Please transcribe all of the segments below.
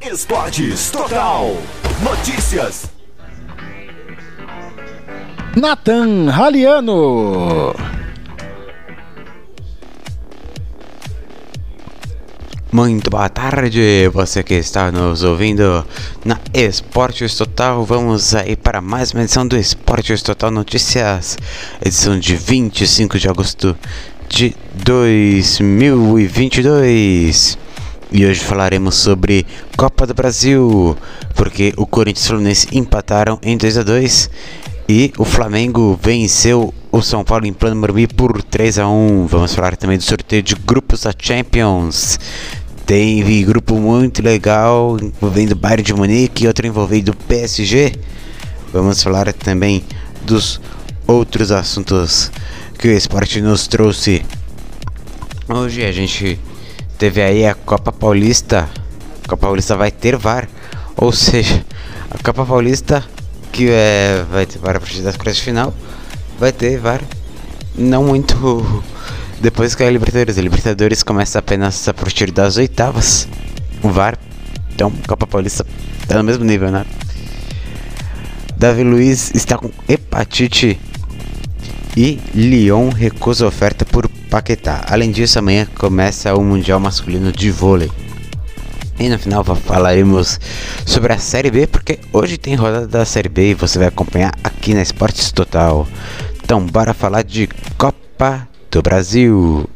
Esportes Total. Notícias. Nathan Raliano. Muito boa tarde, você que está nos ouvindo na Esportes Total. Vamos aí para mais uma edição do Esportes Total Notícias, edição de 25 de agosto de 2022. E hoje falaremos sobre Copa do Brasil, porque o Corinthians e o Fluminense empataram em 2 a 2 e o Flamengo venceu o São Paulo em plano Morumbi por 3 a 1. Vamos falar também do sorteio de grupos da Champions. Teve grupo muito legal envolvendo Bayern de Munique e outro envolvendo PSG. Vamos falar também dos outros assuntos que o esporte nos trouxe. Hoje a gente teve aí a Copa Paulista. A Copa Paulista vai ter VAR, ou seja, a Copa Paulista que é, vai ter VAR a partir das quartas de final, vai ter VAR não muito depois que a Libertadores. A Libertadores começa apenas a partir das oitavas. O VAR, então Copa Paulista tá no mesmo nível, né? Davi Luiz está com hepatite e Lyon recusa oferta por Paquetá. Além disso, amanhã começa o Mundial Masculino de Vôlei. E no final falaremos sobre a Série B, porque hoje tem rodada da Série B e você vai acompanhar aqui na Esportes Total. Então, bora falar de Copa do Brasil.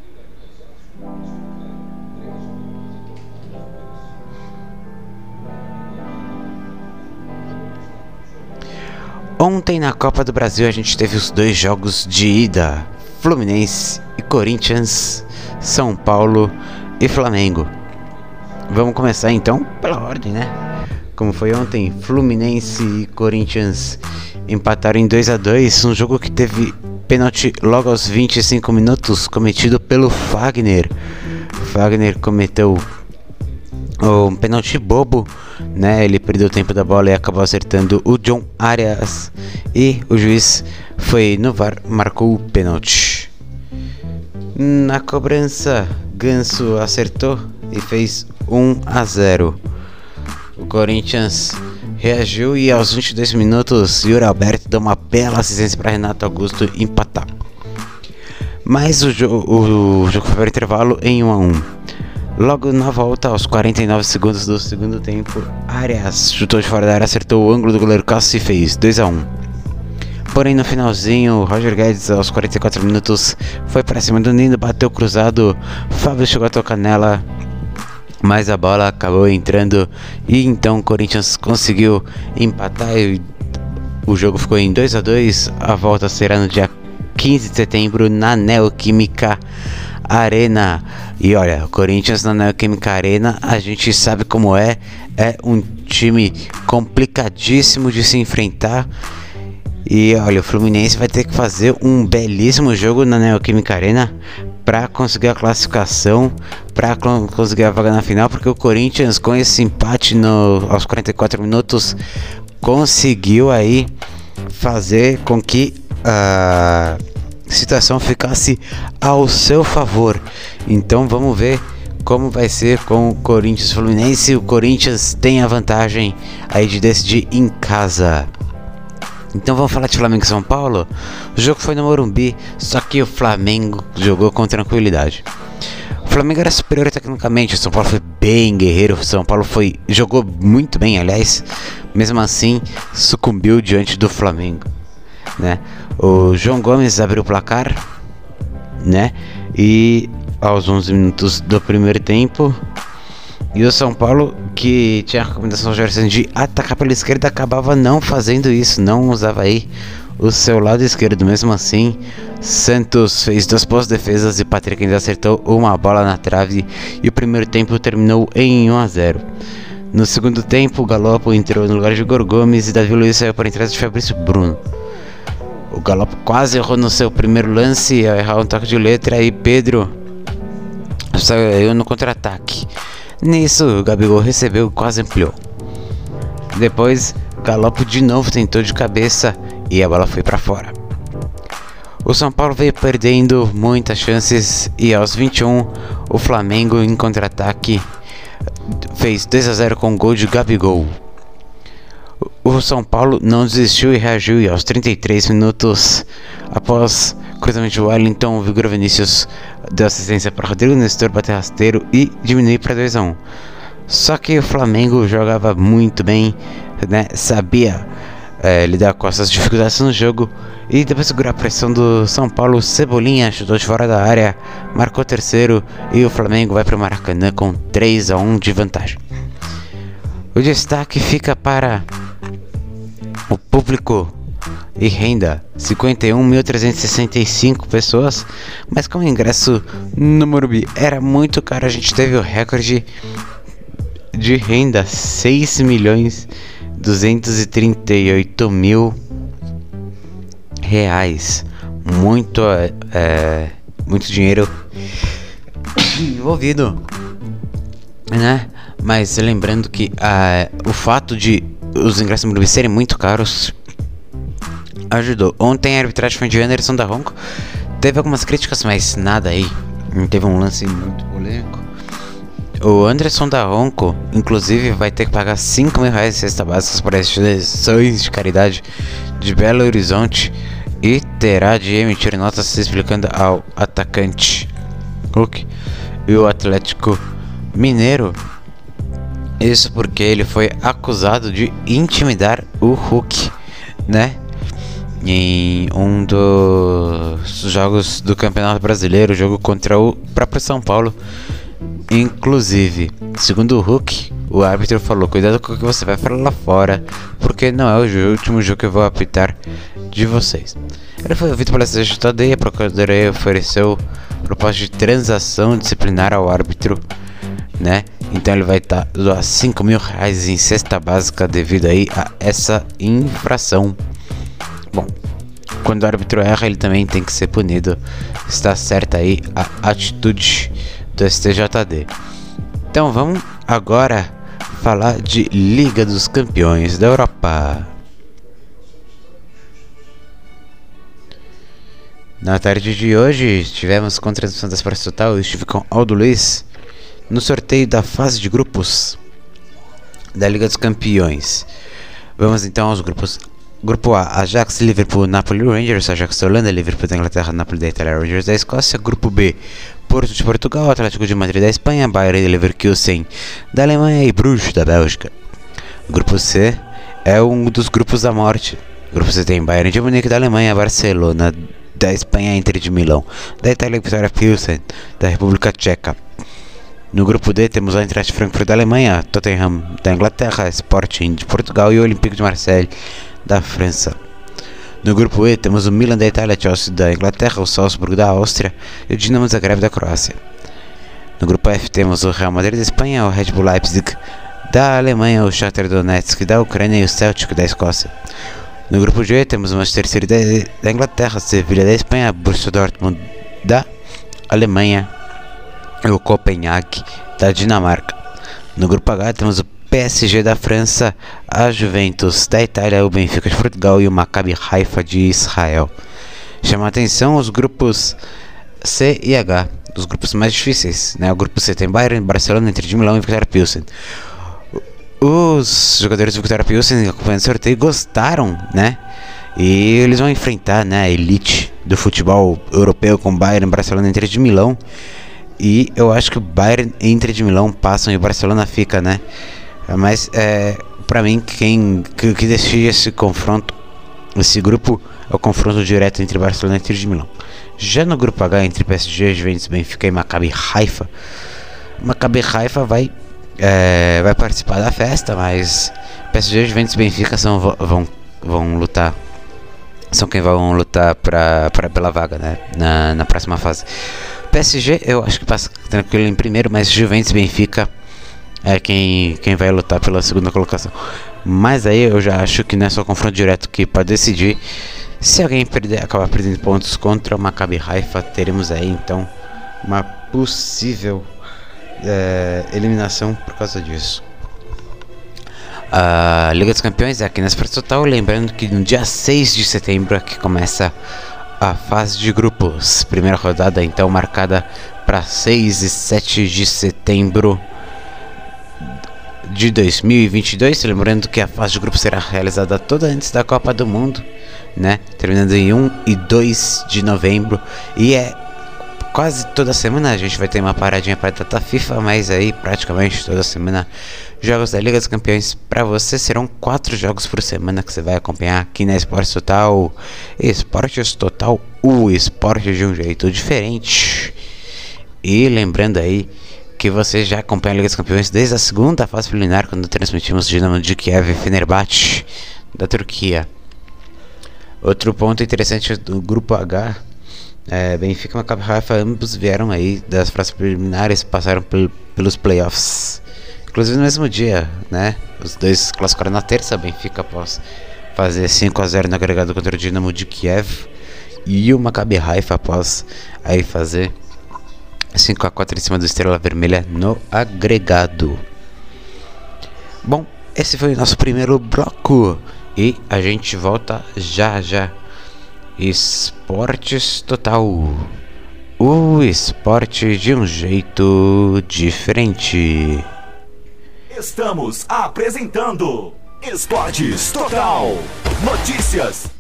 Ontem na Copa do Brasil a gente teve os dois jogos de ida: Fluminense e Corinthians, São Paulo e Flamengo. Vamos começar então pela ordem, né? Como foi ontem, Fluminense e Corinthians empataram em 2 a 2 um jogo que teve pênalti logo aos 25 minutos cometido pelo Fagner. Fagner cometeu um pênalti bobo, né? Ele perdeu o tempo da bola e acabou acertando o John Arias e o juiz foi no VAR, marcou o pênalti. Na cobrança, Ganso acertou e fez 1 a 0. O Corinthians reagiu e aos 22 minutos Yuri Alberto deu uma bela assistência para Renato Augusto empatar. Mas o, jo o jogo foi para intervalo em 1 a 1. Logo na volta, aos 49 segundos do segundo tempo, Arias chutou de fora da área, acertou o ângulo do goleiro Cássio e fez 2 a 1. Porém, no finalzinho, Roger Guedes, aos 44 minutos, foi para cima do Nino, bateu cruzado, Fábio chegou a tocar nela, mas a bola acabou entrando e então o Corinthians conseguiu empatar e o jogo ficou em 2 a 2 A volta será no dia 15 de setembro na Neoquímica Arena. E olha, o Corinthians na Neoquímica Arena, a gente sabe como é, é um time complicadíssimo de se enfrentar. E olha, o Fluminense vai ter que fazer um belíssimo jogo na Neoquímica Arena para conseguir a classificação, para conseguir a vaga na final, porque o Corinthians com esse empate no, aos 44 minutos conseguiu aí fazer com que a situação ficasse ao seu favor. Então vamos ver como vai ser com o Corinthians Fluminense. O Corinthians tem a vantagem aí de decidir em casa. Então vamos falar de Flamengo e São Paulo? O jogo foi no Morumbi, só que o Flamengo jogou com tranquilidade. O Flamengo era superior tecnicamente, o São Paulo foi bem guerreiro, o São Paulo foi jogou muito bem, aliás, mesmo assim sucumbiu diante do Flamengo, né? O João Gomes abriu o placar, né? E aos 11 minutos do primeiro tempo, e o São Paulo, que tinha a recomendação de atacar pela esquerda, acabava não fazendo isso, não usava aí o seu lado esquerdo. Mesmo assim, Santos fez duas boas defesas e Patrick ainda acertou uma bola na trave e o primeiro tempo terminou em 1 a 0. No segundo tempo, Galopo entrou no lugar de Igor Gomes e Davi Luiz saiu para trás de Fabrício Bruno. O Galopo quase errou no seu primeiro lance ao errar um toque de letra e Pedro saiu no contra-ataque. Nisso, Gabigol recebeu e quase ampliou. Depois, Galopo de novo tentou de cabeça e a bola foi para fora. O São Paulo veio perdendo muitas chances e aos 21 o Flamengo em contra-ataque fez 2 a 0 com gol de Gabigol. O São Paulo não desistiu e reagiu e aos 33 minutos após cruzamento de Wellington, Vigor Vinícius deu assistência para Rodrigo Nestor bater rasteiro e diminuir para 2 a 1. Só que o Flamengo jogava muito bem, né? Sabia é, lidar com essas dificuldades no jogo e depois segurar a pressão do São Paulo, Cebolinha chutou de fora da área, marcou terceiro e o Flamengo vai para o Maracanã com 3 a 1 de vantagem. O destaque fica para o público e renda 51.365 pessoas, mas como o ingresso no Morumbi era muito caro, a gente teve o recorde de renda 6 milhões 238 mil reais. Muito, é, muito dinheiro envolvido, né? Mas lembrando que uh, o fato de os ingressos no Morumbi serem muito caros ajudou. Ontem a arbitragem foi de Anderson da Ronco. Teve algumas críticas, mas nada aí. Teve um lance muito polêmico. O Anderson da Ronco, inclusive, vai ter que pagar 5 mil reais de cesta básica para instituições de caridade de Belo Horizonte e terá de emitir notas se explicando ao atacante Hulk e o Atlético Mineiro. Isso porque ele foi acusado de intimidar o Hulk, né? Em um dos jogos do Campeonato Brasileiro, jogo contra o próprio São Paulo. Inclusive, segundo o Hulk, o árbitro falou: Cuidado com o que você vai falar lá fora, porque não é o último jogo que eu vou apitar de vocês. Ele foi ouvido pela CJD e a Procuradoria ofereceu proposta de transação disciplinar ao árbitro, né? Então ele vai estar tá, doar 5 mil reais em cesta básica devido aí a essa infração. Bom, quando o árbitro erra, ele também tem que ser punido. Está certa aí a atitude do STJD. Então vamos agora falar de Liga dos Campeões da Europa. Na tarde de hoje, tivemos com transmissão das Esporte Total, eu estive com Aldo Luiz no sorteio da fase de grupos da Liga dos Campeões. Vamos então aos grupos Grupo A, Ajax, Liverpool, Napoli, Rangers, Ajax da Holanda, Liverpool da Inglaterra, Napoli da Itália, Rangers da Escócia. Grupo B, Porto de Portugal, Atlético de Madrid da Espanha, Bayern e Leverkusen da Alemanha e Bruges da Bélgica. Grupo C é um dos grupos da morte. Grupo C tem Bayern de Munique da Alemanha, Barcelona da Espanha, Inter de Milão, da Itália, Vitória Pilsen, da República Tcheca. No grupo D temos a Eintracht Frankfurt da Alemanha, Tottenham da Inglaterra, Sporting de Portugal e o Olympique de Marseille da França. No grupo E temos o Milan da Itália, Chelsea da Inglaterra, o Salzburg da Áustria e o Dinamo Zagreb da Croácia. No grupo F temos o Real Madrid da Espanha, o Red Bull Leipzig da Alemanha, o Shakhtar Donetsk da Ucrânia e o Celtic da Escócia. No grupo G temos o Manchester City da Inglaterra, Sevilha da Espanha, Borussia Dortmund da Alemanha e o Copenhague da Dinamarca. No grupo H temos o PSG da França, a Juventus da Itália, o Benfica de Portugal e o Maccabi Haifa de Israel. Chama atenção os grupos C e H, os grupos mais difíceis. Né? O grupo C tem Bayern, Barcelona, Inter de Milão e Victoria Pilsen. Os jogadores do Victoria Pilsen acompanhando o sorteio gostaram, né? E eles vão enfrentar né, a elite do futebol europeu com Bayern, Barcelona e Inter de Milão. E eu acho que o Bayern e Inter de Milão passam e o Barcelona fica, né? Mas é, para mim quem que, que decide esse confronto, esse grupo é o confronto direto entre Barcelona e Inter de Milão. Já no grupo H entre PSG, Juventus, Benfica e Maccabi Haifa, Maccabi Haifa vai é, vai participar da festa, mas PSG, Juventus Benfica são, vão vão lutar são quem vão lutar pra, pra, pela vaga né, na, na próxima fase. PSG eu acho que passa tranquilo em primeiro, mas Juventus Benfica é quem, quem vai lutar pela segunda colocação. Mas aí eu já acho que não é só confronto direto que para decidir. Se alguém perder, acabar perdendo pontos contra o Maccabi Haifa, teremos aí então uma possível é, eliminação por causa disso. A Liga dos Campeões é aqui na Esporte Total, lembrando que no dia 6 de setembro é que começa a fase de grupos. Primeira rodada então marcada para 6 e 7 de setembro de 2022. Lembrando que a fase de grupo será realizada toda antes da Copa do Mundo, né? Terminando em 1 e 2 de novembro. E é quase toda semana a gente vai ter uma paradinha para data FIFA, mas aí praticamente toda semana jogos da Liga dos Campeões para você serão quatro jogos por semana que você vai acompanhar aqui na Esportes Total. Esportes Total, o esporte de um jeito diferente. E lembrando aí que você já acompanha a Liga dos Campeões desde a segunda fase preliminar quando transmitimos Dinamo de Kiev e Fenerbahçe da Turquia. Outro ponto interessante do grupo H é, Benfica e Maccabi Haifa ambos vieram aí das fases preliminares, passaram pel pelos playoffs. Inclusive no mesmo dia, né? Os dois classificaram na terça, Benfica após fazer 5 a 0 no agregado contra o Dinamo de Kiev e o Maccabi Haifa após aí fazer 5 a 4 em cima do Estrela Vermelha no agregado. Bom, esse foi o nosso primeiro bloco e a gente volta já já. Esportes Total. O esporte de um jeito diferente. Estamos apresentando Esportes Total. Notícias.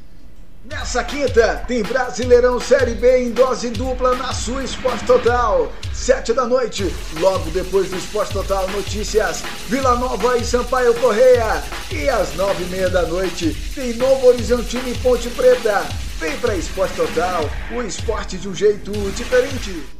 Nessa quinta, tem Brasileirão Série B em dose dupla na sua Esporte Total. Sete da noite, logo depois do Esporte Total Notícias, Vila Nova e Sampaio Correia. E às nove e meia da noite, tem Novo Horizontino e Ponte Preta. Vem pra Esporte Total, o esporte de um jeito diferente.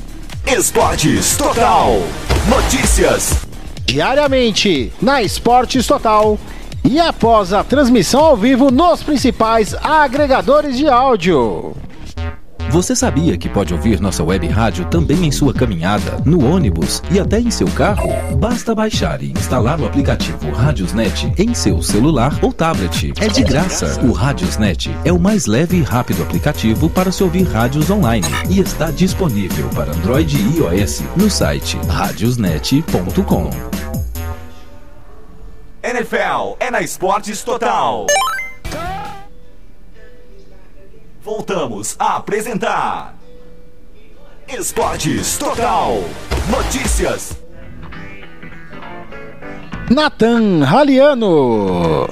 Esportes Total. Notícias. Diariamente na Esportes Total. E após a transmissão ao vivo nos principais agregadores de áudio. Você sabia que pode ouvir nossa web rádio também em sua caminhada, no ônibus e até em seu carro? Basta baixar e instalar o aplicativo Radiosnet em seu celular ou tablet. É de graça. O Radiosnet é o mais leve e rápido aplicativo para se ouvir rádios online e está disponível para Android e iOS no site radiosnet.com. NFL é na Esportes Total. Voltamos a apresentar Esportes Total. Notícias. Nathan Raliano.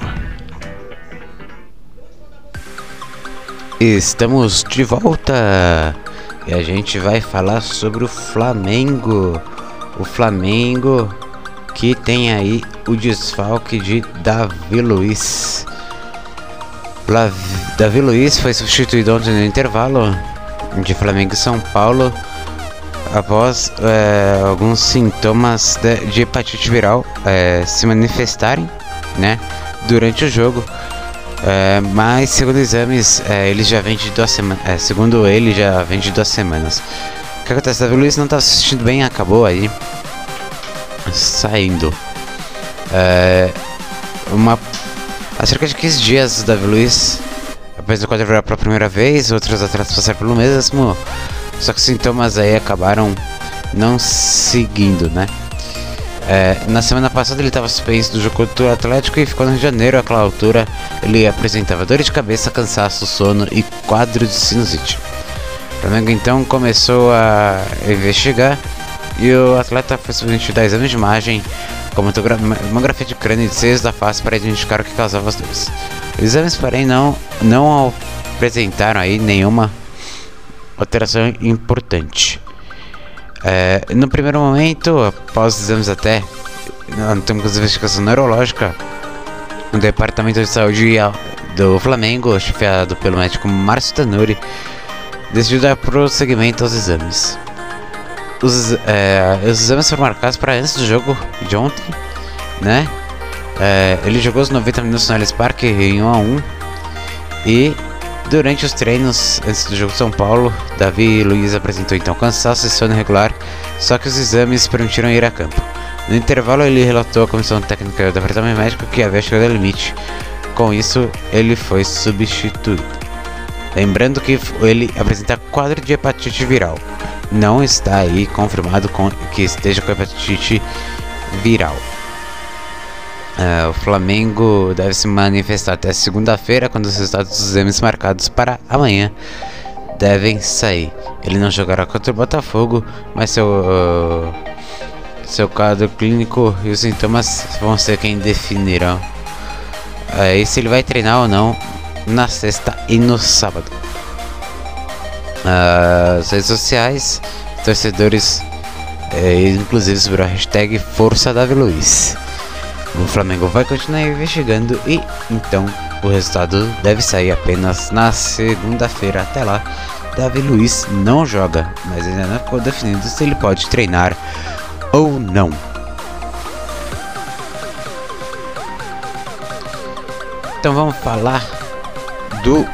Estamos de volta e a gente vai falar sobre o Flamengo. O Flamengo que tem aí o desfalque de Davi Luiz. Davi Luiz foi substituído ontem no intervalo de Flamengo e São Paulo após eh, alguns sintomas de, de hepatite viral eh, se manifestarem, né, durante o jogo. Eh, mas segundo exames, ele já vem de duas semanas. segundo ele, já vem de duas semanas. O que acontece? Davi Luiz não tá se sentindo bem, acabou aí saindo. É, uma há cerca de 15 dias Davi Luiz o quadro virar pela primeira vez, outros atletas passaram pelo mesmo, só que os sintomas aí acabaram não seguindo, né? É, na semana passada ele estava suspenso do jogo contra o Atlético e ficou no Rio de Janeiro. Àquela altura ele apresentava dor de cabeça, cansaço, sono e quadro de sinusite. O Flamengo então começou a investigar e o atleta foi submetido a exames de imagem mamografia de crânio e de seios da face para identificar o que causava as dores. Os exames, porém, não, não apresentaram aí nenhuma alteração importante. É, no primeiro momento, após os exames até não temos investigação neurológica, o Departamento de Saúde do Flamengo, chefiado pelo médico Márcio Tanuri, decidiu dar prosseguimento aos exames. Os, é, os exames foram marcados para antes do jogo de ontem, né? É, ele jogou os 90 minutos no Allianz Parque em 1 a 1 e Durante os treinos antes do jogo São Paulo, Davi Luiz apresentou então cansaço e sono irregular, só que os exames permitiram ir a campo. No intervalo, ele relatou à comissão técnica do departamento médico que havia chegado ao limite. Com isso, ele foi substituído. Lembrando que ele apresenta quadro de hepatite viral. Não está aí confirmado com, que esteja com hepatite viral. Uh, o Flamengo deve se manifestar até segunda-feira, quando os resultados dos exames marcados para amanhã devem sair. Ele não jogará contra o Botafogo, mas seu, uh, seu quadro clínico e os sintomas vão ser quem definirão e se ele vai treinar ou não na sexta e no sábado. As redes sociais, torcedores, uh, inclusive sobre a hashtag Força Davi Luiz. O Flamengo vai continuar investigando e então o resultado deve sair apenas na segunda-feira. Até lá, Davi Luiz não joga, mas ainda não ficou definido se ele pode treinar ou não. Então vamos falar do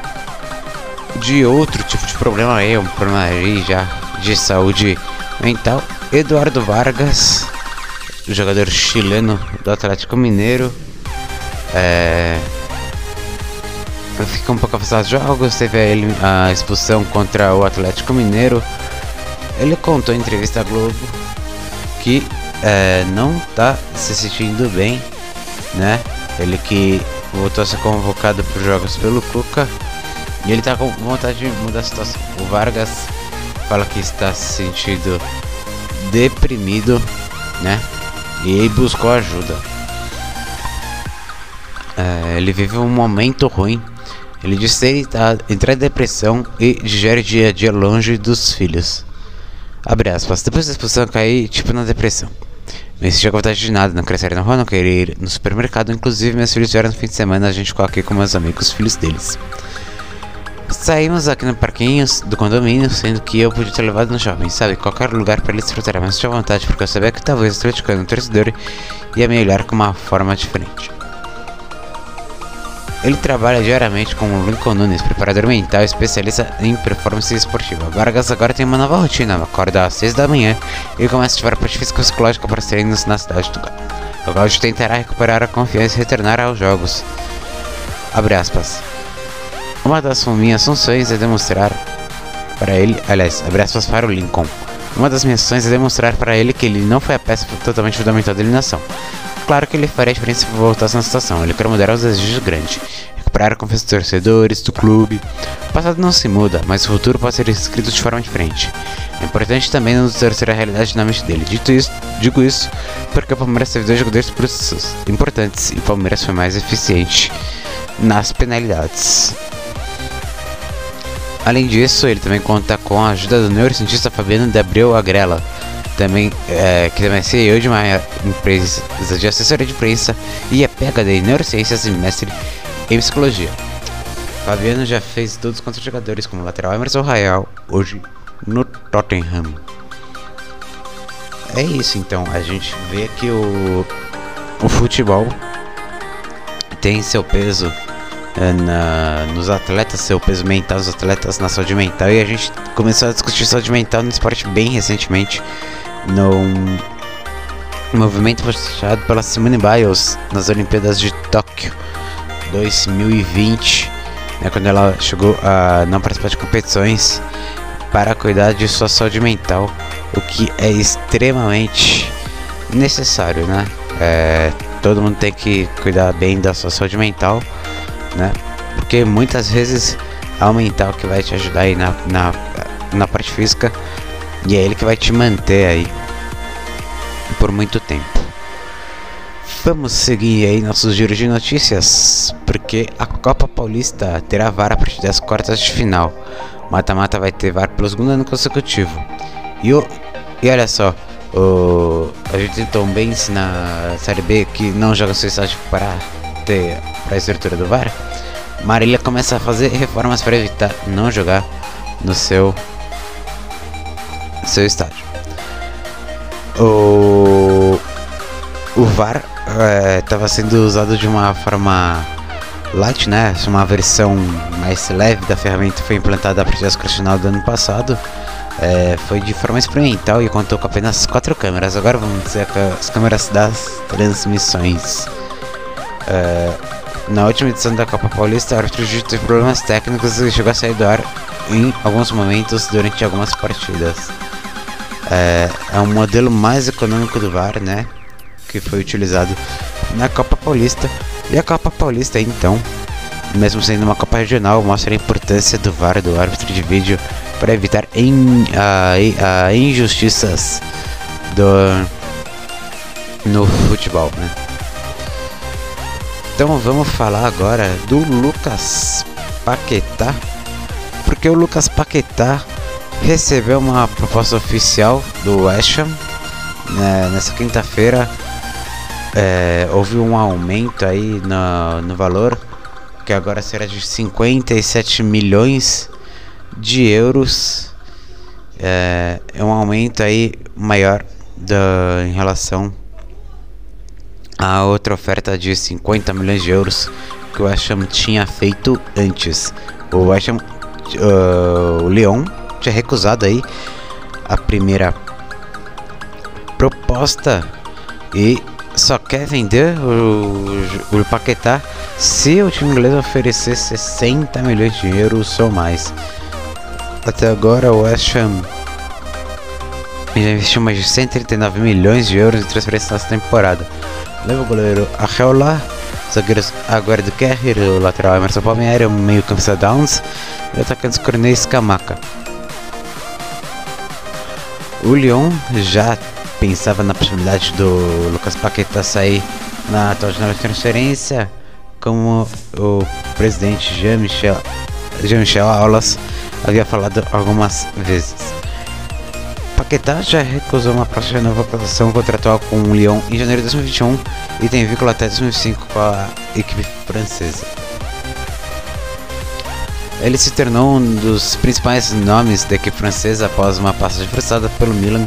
de outro tipo de problema aí, um problema aí já de saúde mental. Eduardo Vargas jogador chileno do Atlético Mineiro. É, fica um pouco afastado dos jogos, teve a, a, expulsão contra o Atlético Mineiro. Ele contou em entrevista à Globo que é, não está se sentindo bem, né? Ele que voltou a ser convocado para os jogos pelo Cuca e ele está com vontade de mudar a situação. O Vargas fala que está se sentindo deprimido, né? e buscou ajuda. É, ele vive um momento ruim. Ele disse que está em depressão e digere dia a dia longe dos filhos. Abre aspas. Depois da expulsão, caí tipo na depressão. Sentia com vontade de nada, não sair na rua, não queria ir no supermercado. Inclusive, meus filhos vieram no fim de semana, a gente ficou aqui com meus amigos, filhos deles. Saímos aqui no parquinho do condomínio, sendo que eu podia ter levado no shopping, sabe? Qualquer lugar para eles desfrutar, mas tinha vontade porque eu sabia que talvez o atleticano torcedor ia me olhar com uma forma diferente. Ele trabalha diariamente com o Lincoln Nunes, preparador mental e especialista em performance esportiva. Vargas agora tem uma nova rotina, acorda às 6 da manhã e começa a ativar a parte física psicológica para os treinos na cidade do Galo. O Galo tentará recuperar a confiança e retornar aos jogos. Abre aspas. Uma das minhas funções é demonstrar para ele, aliás, abraços para o Lincoln. Uma das minhas funções é demonstrar para ele que ele não foi a peça totalmente fundamental da eliminação. Claro que ele faria a diferença se voltasse na situação. Ele quer mudar os desejos grandes, recuperar a confiança dos torcedores, do clube. O passado não se muda, mas o futuro pode ser escrito de forma diferente. É importante também não distorcer a realidade na mente dele. Dito isso, digo isso porque o Palmeiras teve dois jogadores importantes e o Palmeiras foi mais eficiente nas penalidades. Além disso, ele também conta com a ajuda do neurocientista Fabiano de Abreu Agrela, também, é, que também é CEO de uma empresa de assessoria de imprensa e é PhD em neurociências e mestre em psicologia. Fabiano já fez todos contra jogadores como lateral Emerson Royal, hoje no Tottenham. É isso então, a gente vê que o, o futebol tem seu peso é, na, nos atletas, seu peso mental, os atletas na saúde mental. E a gente começou a discutir saúde mental no esporte bem recentemente, no movimento puxado pela Simone Biles nas Olimpíadas de Tóquio 2020, né, quando ela chegou a não participar de competições para cuidar de sua saúde mental, o que é extremamente necessário, né? É, todo mundo tem que cuidar bem da sua saúde mental né? Porque muitas vezes o mental que vai te ajudar aí na, na, na parte física e é ele que vai te manter aí por muito tempo. Vamos seguir aí nossos giros de notícias, porque a Copa Paulista terá VAR a partir das quartas de final. Mata-mata vai ter VAR pelo segundo ano consecutivo. E, o, e olha só, o, a gente tem Tom Benz na Série B que não joga seu estádio para ter para a estrutura do VAR. Marília começa a fazer reformas para evitar não jogar no seu seu estádio. O, o VAR estava é, sendo usado de uma forma Lite, né? Uma versão mais leve da ferramenta foi implantada a partir das do ano passado. É, foi de forma experimental e contou com apenas quatro câmeras. Agora vamos dizer as câmeras das transmissões. É, na última edição da Copa Paulista, o árbitro teve problemas técnicos e chegou a sair do ar em alguns momentos durante algumas partidas. É, é um modelo mais econômico do VAR, né? Que foi utilizado na Copa Paulista. E a Copa Paulista, então, mesmo sendo uma Copa Regional, mostra a importância do VAR, do árbitro de vídeo, para evitar in, a, injustiças do, no futebol, né? Então vamos falar agora do Lucas Paquetá, porque o Lucas Paquetá recebeu uma proposta oficial do West Ham né, nessa quinta-feira. É, houve um aumento aí no, no valor, que agora será de 57 milhões de euros. É, é um aumento aí maior da, em relação a outra oferta de 50 milhões de euros que o West Ham tinha feito antes. O West Ham, uh, o Lyon tinha recusado aí a primeira proposta e só quer vender o, o Paquetá se o time inglês oferecer 60 milhões de euros ou mais. Até agora o West Ham já investiu mais de 139 milhões de euros em transferências nessa temporada. Leva o goleiro Arreola, zagueiros Aguardo Kerrer, o lateral Emerson Palmieri, o meio campista Downs e o atacante Cornei Scamaca. O Lyon já pensava na possibilidade do Lucas Paquetá sair na atual janela de transferência, como o presidente Jean-Michel Jean Aulas havia falado algumas vezes. Paquetá já recusou uma próxima renovação contratual com o Lyon em janeiro de 2021 e tem vínculo até 2005 com a equipe francesa. Ele se tornou um dos principais nomes da equipe francesa após uma passagem frustrada pelo Milan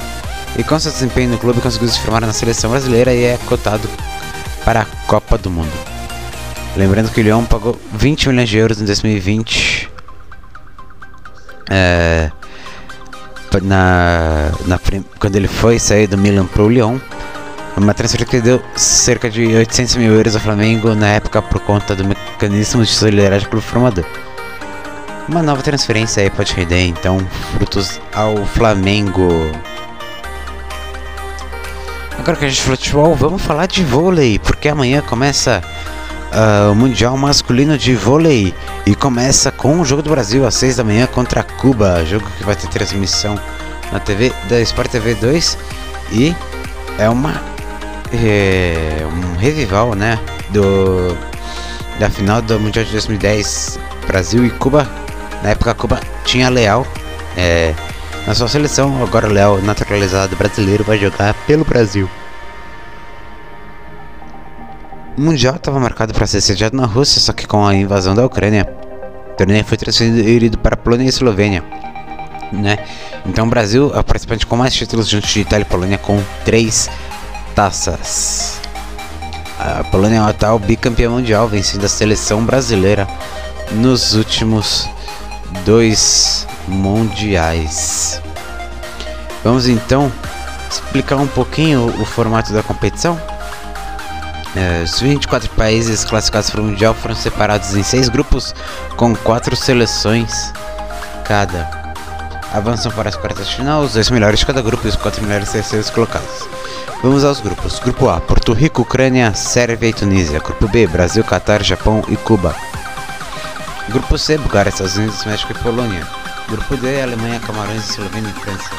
e com seu desempenho no clube conseguiu se firmar na seleção brasileira e é cotado para a Copa do Mundo. Lembrando que o Lyon pagou 20 milhões de euros em 2020 é, na, na, quando ele foi sair do Milan para o Lyon, uma transferência que deu cerca de 800 mil euros ao Flamengo na época por conta do mecanismo de solidariedade pelo formador. Uma nova transferência aí pode render então frutos ao Flamengo. Agora que a gente falou de futebol, vamos falar de vôlei, porque amanhã começa uh, o Mundial Masculino de Vôlei e começa com o Jogo do Brasil às 6 da manhã contra Cuba, jogo que vai ter transmissão na TV da Sport TV 2 e é uma é, um revival, né, do da final do Mundial de 2010 Brasil e Cuba. Na época Cuba tinha Leal é, na sua seleção, agora Leal naturalizado brasileiro vai jogar pelo Brasil. O Mundial estava marcado para ser sediado na Rússia, só que com a invasão da Ucrânia, o torneio foi transferido para Polônia e Eslovênia. Né? Então o Brasil é o participante com mais títulos junto de Itália e Polônia com três taças. A Polônia é o atual bicampeão mundial, vencendo a seleção brasileira nos últimos dois mundiais. Vamos então explicar um pouquinho o, o formato da competição. É, os 24 países classificados para o Mundial foram separados em seis grupos com quatro seleções cada. Avançam para as quartas de final os dois melhores de cada grupo e os quatro melhores terceiros colocados. Vamos aos grupos. Grupo A: Porto Rico, Ucrânia, Sérvia e Tunísia. Grupo B: Brasil, Catar, Japão e Cuba. Grupo C: Bulgária, Estados Unidos, México e Polônia. Grupo D: Alemanha, Camarões, Eslovênia e França.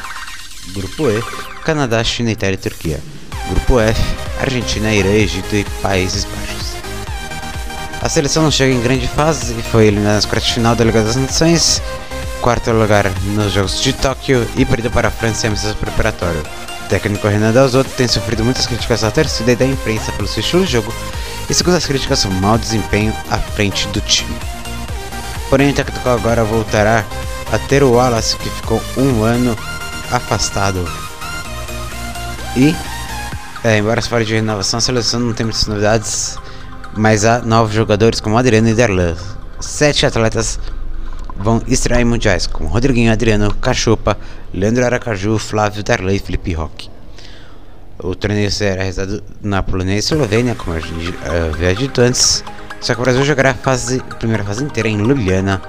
Grupo E: Canadá, China, Itália e Turquia. Grupo F: Argentina, Irã, Egito e Países Baixos. A seleção não chega em grande fase e foi eliminada nas quartas de final da Liga das Nações, quarto lugar nos Jogos de Tóquio e perdeu para a França em amistoso preparatório. O técnico Renan Dalzotto tem sofrido muitas críticas da torcida e da imprensa pelo seu estilo de jogo e, segundo as críticas, um mau desempenho à frente do time. Porém, o técnico agora voltará a ter o Wallace, que ficou um ano afastado. E é, embora se fale de renovação, a seleção não tem muitas novidades, mas há novos jogadores como Adriano e Darlan. Sete atletas vão estrear em mundiais, como Rodriguinho, Adriano, Cachopa, Leandro Aracaju, Flávio Darlan e Felipe Roque. O torneio será realizado na Polônia e Eslovênia, como eu havia dito antes. Só que o Brasil jogará a fase, primeira fase inteira em Ljubljana,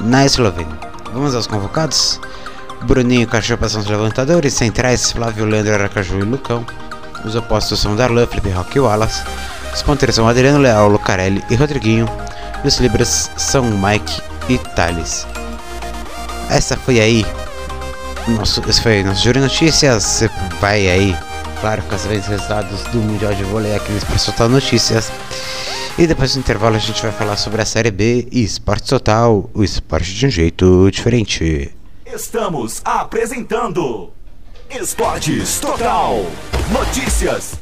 na Eslovênia. Vamos aos convocados. Bruninho e Cachopa são os levantadores, centrais Flávio, Leandro, Aracaju e Lucão. Os opostos são Darlan, Felipe Roque e Wallace. Os ponteiros são Adriano Leal, Lucarelli e Rodriguinho. E os libras são Mike e Thales. Essa foi aí. Nosso, esse foi nosso Júri Notícias. Você vai aí, claro, com os resultados do Mundial de Vôlei aqui no Expresso Total Notícias. E depois do intervalo a gente vai falar sobre a Série B e Esporte Total, o esporte de um jeito diferente. Estamos apresentando Esportes Total Notícias.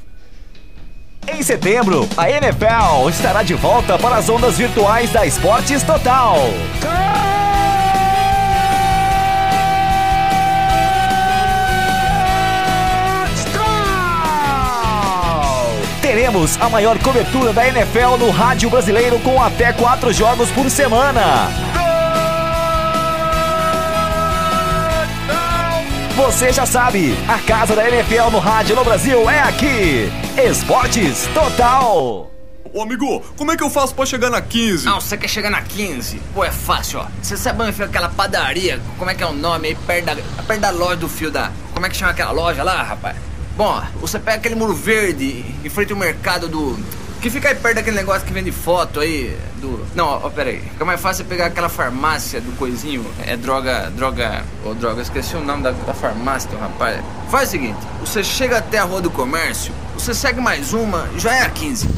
Em setembro, a NFL estará de volta para as ondas virtuais da Esportes Total. Teremos a maior cobertura da NFL no rádio brasileiro com até quatro jogos por semana. Você já sabe, a casa da NFL no rádio no Brasil é aqui. Esportes Total. Ô amigo, como é que eu faço pra chegar na 15? Não, você quer chegar na 15? Pô, é fácil, ó. Você sabe onde fica aquela padaria? Como é que é o nome aí? Perto da, perto da loja do fio da. Como é que chama aquela loja lá, rapaz? Bom, você pega aquele muro verde em frente ao mercado do. Que fica aí perto daquele negócio que vende foto aí do. Não, ó, pera aí. Fica mais fácil pegar aquela farmácia do coisinho. É droga. Droga. Ô, droga, esqueci o nome da, da farmácia rapaz. Faz o seguinte: você chega até a rua do comércio, você segue mais uma, já é a 15.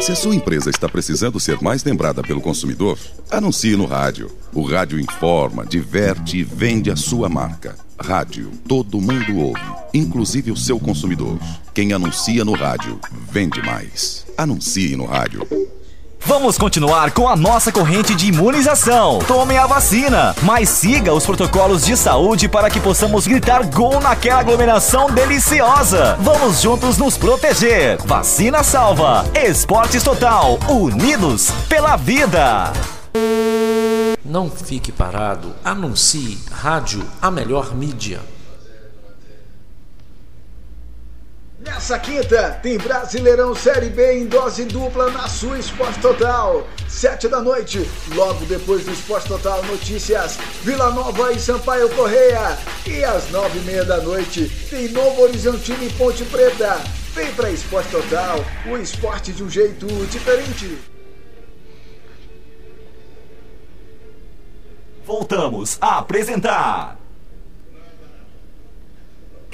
Se a sua empresa está precisando ser mais lembrada pelo consumidor, anuncie no rádio. O rádio informa, diverte e vende a sua marca. Rádio, todo mundo ouve, inclusive o seu consumidor. Quem anuncia no rádio, vende mais. Anuncie no rádio. Vamos continuar com a nossa corrente de imunização. Tome a vacina, mas siga os protocolos de saúde para que possamos gritar gol naquela aglomeração deliciosa. Vamos juntos nos proteger. Vacina salva. Esportes Total, unidos pela vida. Não fique parado, anuncie. Rádio, a melhor mídia. Nessa quinta tem Brasileirão Série B em dose dupla na sua Esporte Total. Sete da noite, logo depois do Esporte Total Notícias, Vila Nova e Sampaio Correia. E às nove e meia da noite tem Novo Horizontino e Ponte Preta. Vem pra Esporte Total, o esporte de um jeito diferente. Voltamos a apresentar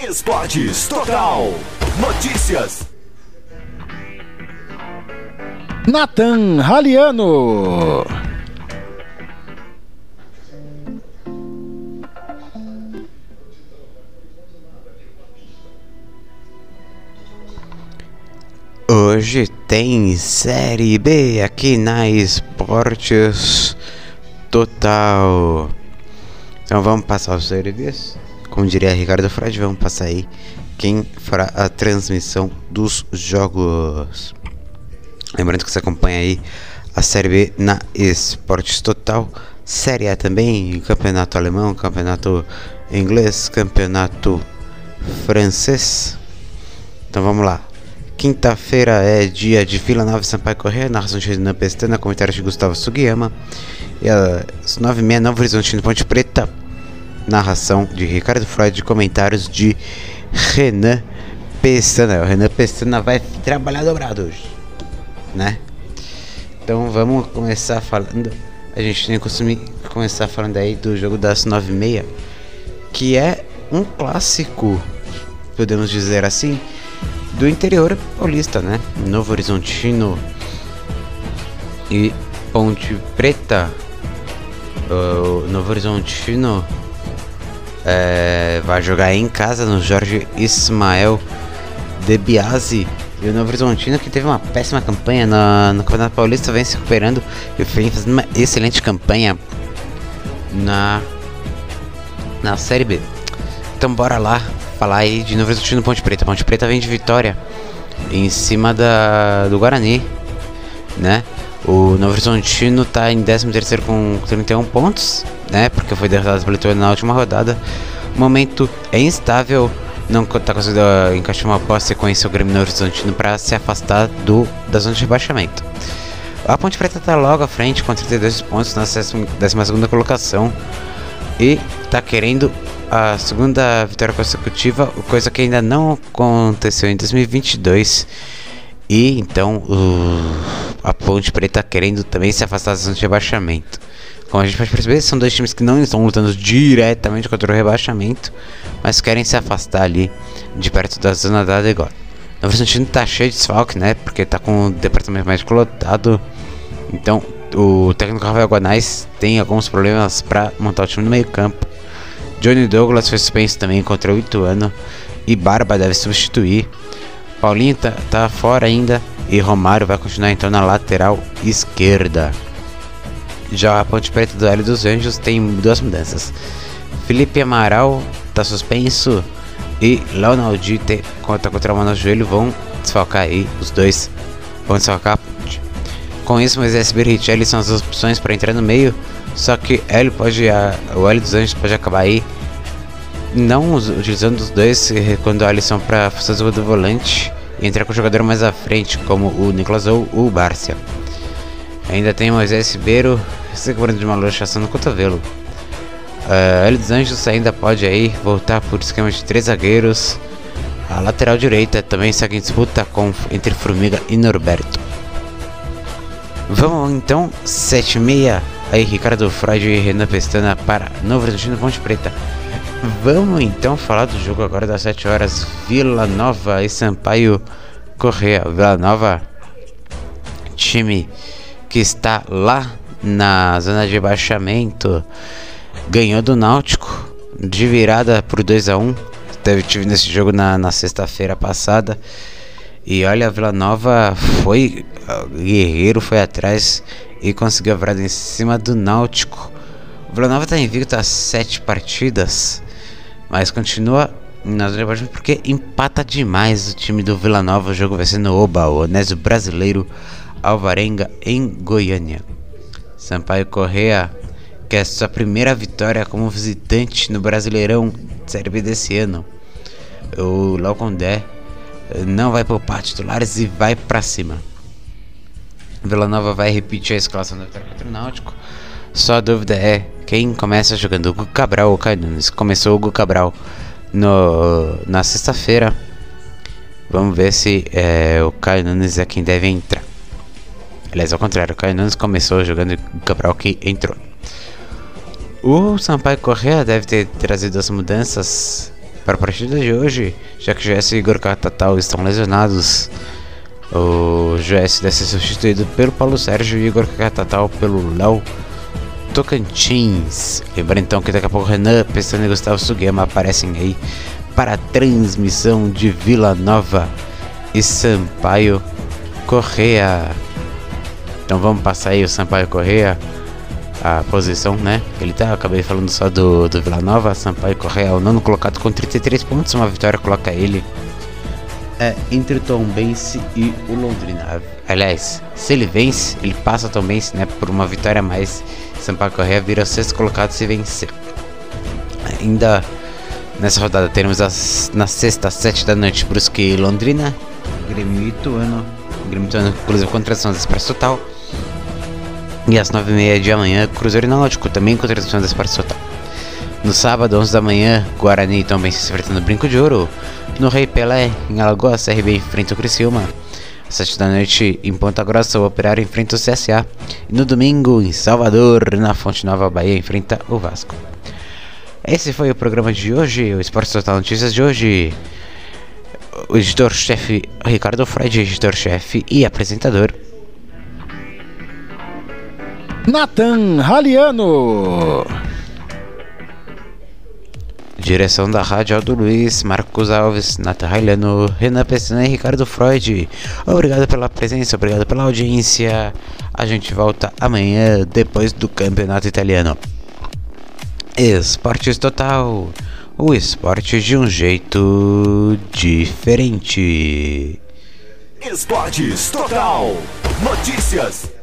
Esportes Total Notícias. Nathan Raliano. Hoje tem Série B aqui na Esportes Total. Então vamos passar os serviços. Como diria Ricardo Freud, vamos passar aí quem fará a transmissão dos jogos. Lembrando que você acompanha aí a Série B na Esportes Total. Série A também, campeonato alemão, campeonato inglês, campeonato francês. Então vamos lá. Quinta-feira é dia de Vila Nova e Sampaio Correia, narração de Renan Pestana, comentários de Gustavo Sugiyama. E às 9h30, Novo Horizonte Ponte Preta, narração de Ricardo Freud, comentários de Renan Pestana. O Renan Pestana vai trabalhar dobrado hoje, né? Então vamos começar falando. A gente tem que começar falando aí do jogo das 9h30, que é um clássico, podemos dizer assim do interior paulista, né? Novo Horizontino e Ponte Preta. O Novo Horizontino é, vai jogar em casa no Jorge Ismael de Biasi. E o Novo Horizontino que teve uma péssima campanha no, no Campeonato Paulista vem se recuperando e vem fazendo uma excelente campanha na, na Série B. Então bora lá falar aí de Novo Horizontino Ponte Preta. Ponte Preta vem de vitória em cima da, do Guarani né? O Novo Horizontino tá em 13º com 31 pontos, né? Porque foi derrotado pelo Ituano na última rodada. O momento é instável, não tá conseguindo encaixar uma boa sequência o Grêmio Novo Horizontino para se afastar do, da zona de rebaixamento. A Ponte Preta tá logo à frente com 32 pontos na 12ª colocação e tá querendo a segunda vitória consecutiva, coisa que ainda não aconteceu em 2022. E então o, a Ponte Preta querendo também se afastar da zona de rebaixamento. Como a gente pode perceber, são dois times que não estão lutando diretamente contra o rebaixamento, mas querem se afastar ali de perto da zona da Degor. Novo Horizontino tá cheio de desfalque, né? Porque tá com o departamento médico lotado. Então, o técnico Rafael Guanais tem alguns problemas para montar o time no meio-campo. Johnny Douglas foi suspenso também contra o Ituano e Barba deve substituir. Paulinho tá, tá fora ainda e Romário vai continuar então na lateral esquerda. Já a Ponte Preta do Hélio dos Anjos tem duas mudanças. Felipe Amaral tá suspenso e Leonaldite conta contra o no joelho vão desfalcar aí os dois vão desfalcar a Ponte. Com isso, Moisés Berricelli são as opções para entrar no meio, só que Hélio pode, a, o Hélio dos Anjos pode acabar aí não utilizando os dois quando o Alisson para fazer o do volante e entrar com o jogador mais à frente, como o Nicolas ou o Bárcia. Ainda tem Moisés Ribeiro se cobrando de uma luxação no cotovelo. Uh, Hélio dos Anjos ainda pode aí voltar por esquema de três zagueiros. A lateral direita também segue em disputa com, entre Formiga e Norberto. Vamos então, 7 e meia. Aí Ricardo Freud e Renan Pestana para Novo Horizontino Ponte Preta. Vamos então falar do jogo agora das 7 horas. Vila Nova e Sampaio Correia. Vila Nova, time que está lá na zona de rebaixamento, ganhou do Náutico de virada por 2 a 1 Teve tive nesse jogo na, na sexta-feira passada. E olha, a Vila Nova foi guerreiro, foi atrás e conseguiu a virada em cima do Náutico. O Vila Nova está invicto a 7 partidas, mas continua na zona de porque empata demais o time do Vila Nova. O jogo vai ser no Oba, o Onésio Brasileiro Alvarenga, em Goiânia. Sampaio Correa quer sua primeira vitória como visitante no Brasileirão Série B desse ano. O Léo Condé não vai poupar titulares e vai para cima. Vila Nova vai repetir a escalação vitória contra Náutico. Só a dúvida é quem começa jogando, o Cabral ou Caio Nunes. Começou o Hugo Cabral no, na sexta-feira. Vamos ver se é, o Caio Nunes é quem deve entrar. Aliás, ao contrário, Caio Nunes começou jogando o Cabral que entrou. O Sampaio Correa deve ter trazido as mudanças para a partida de hoje, já que Jesse e Igor Catatal estão lesionados. O Jesse deve ser substituído pelo Paulo Sérgio e Igor Catatal pelo Léo Tocantins. Lembrando então que daqui a pouco Renan, Pestana e Gustavo Sugema aparecem aí para a transmissão de Vila Nova e Sampaio Correa. Então vamos passar aí o Sampaio Correa a posição, né? Ele tá, acabei falando só do, do Vila Nova, Sampaio Correia, o nono colocado com 33 pontos, uma vitória coloca ele é, entre o Tom Bense e o Londrina. Aliás, se ele vence, ele passa o Tom Bense, né? Por uma vitória a mais, Sampaio Correia vira o sexto colocado se vencer. Ainda nessa rodada teremos as, na sexta, às sete da noite, Brusque e Londrina, Grêmio Ituano, Grêmio Ituano, inclusive contratação do Expresso Total. E às 9h30 de amanhã, Cruzeiro e Náutico, também com transmissão da Esporte Total. No sábado, 11 da manhã, Guarani também se enfrentando no Brinco de Ouro. No Rei Pelé, em Alagoas, CRB enfrenta o Criciúma. Às 7 da noite, em Ponta Grossa, o Operário enfrenta o CSA. E no domingo, em Salvador, na Fonte Nova Bahia, enfrenta o Vasco. Esse foi o programa de hoje, o Esporte Total Notícias de hoje. O editor-chefe Ricardo Freud, editor-chefe e apresentador Nathan Raliano. Direção da Rádio Aldo Luiz, Marcos Alves, Nathan Raliano, Renan Pestana e Ricardo Freud. Obrigado pela presença, obrigado pela audiência. A gente volta amanhã depois do Campeonato Italiano. Esportes Total. O esporte de um jeito diferente. Esportes Total. Notícias.